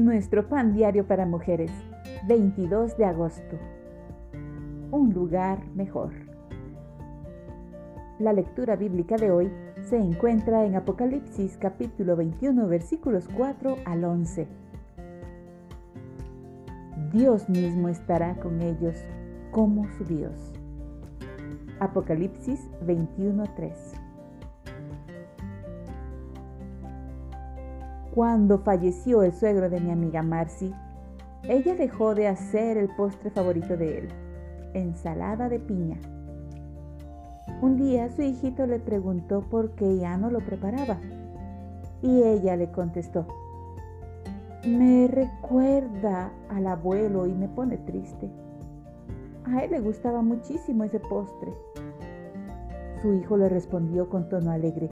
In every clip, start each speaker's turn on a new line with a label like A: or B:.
A: Nuestro pan diario para mujeres, 22 de agosto. Un lugar mejor. La lectura bíblica de hoy se encuentra en Apocalipsis capítulo 21 versículos 4 al 11. Dios mismo estará con ellos como su Dios. Apocalipsis 21:3 Cuando falleció el suegro de mi amiga Marcy, ella dejó de hacer el postre favorito de él, ensalada de piña. Un día su hijito le preguntó por qué ya no lo preparaba y ella le contestó, me recuerda al abuelo y me pone triste. A él le gustaba muchísimo ese postre. Su hijo le respondió con tono alegre,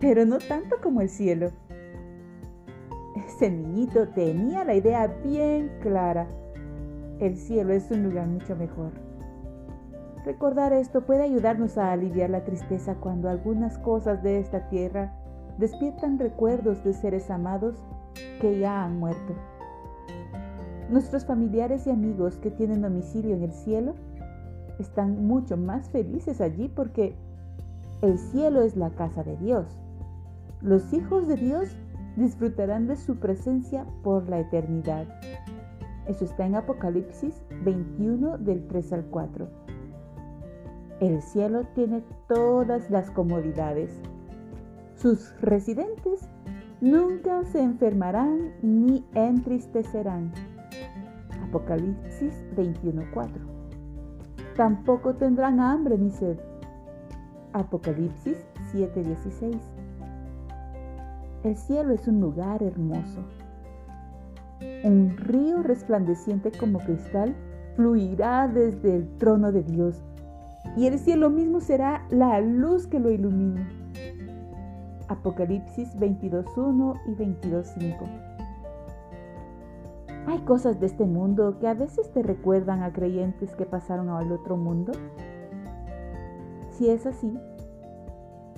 A: pero no tanto como el cielo. Ese niñito tenía la idea bien clara. El cielo es un lugar mucho mejor. Recordar esto puede ayudarnos a aliviar la tristeza cuando algunas cosas de esta tierra despiertan recuerdos de seres amados que ya han muerto. Nuestros familiares y amigos que tienen domicilio en el cielo están mucho más felices allí porque el cielo es la casa de Dios. Los hijos de Dios disfrutarán de su presencia por la eternidad. Eso está en Apocalipsis 21 del 3 al 4. El cielo tiene todas las comodidades. Sus residentes nunca se enfermarán ni entristecerán. Apocalipsis 21:4. Tampoco tendrán hambre ni sed. Apocalipsis 7:16. El cielo es un lugar hermoso. Un río resplandeciente como cristal fluirá desde el trono de Dios y el cielo mismo será la luz que lo ilumine. Apocalipsis 22.1 y 22.5. ¿Hay cosas de este mundo que a veces te recuerdan a creyentes que pasaron al otro mundo? Si es así,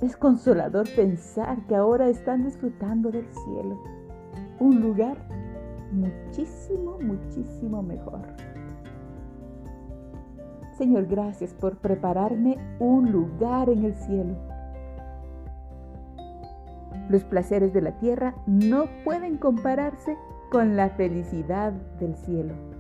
A: es consolador pensar que ahora están disfrutando del cielo, un lugar muchísimo, muchísimo mejor. Señor, gracias por prepararme un lugar en el cielo. Los placeres de la tierra no pueden compararse con la felicidad del cielo.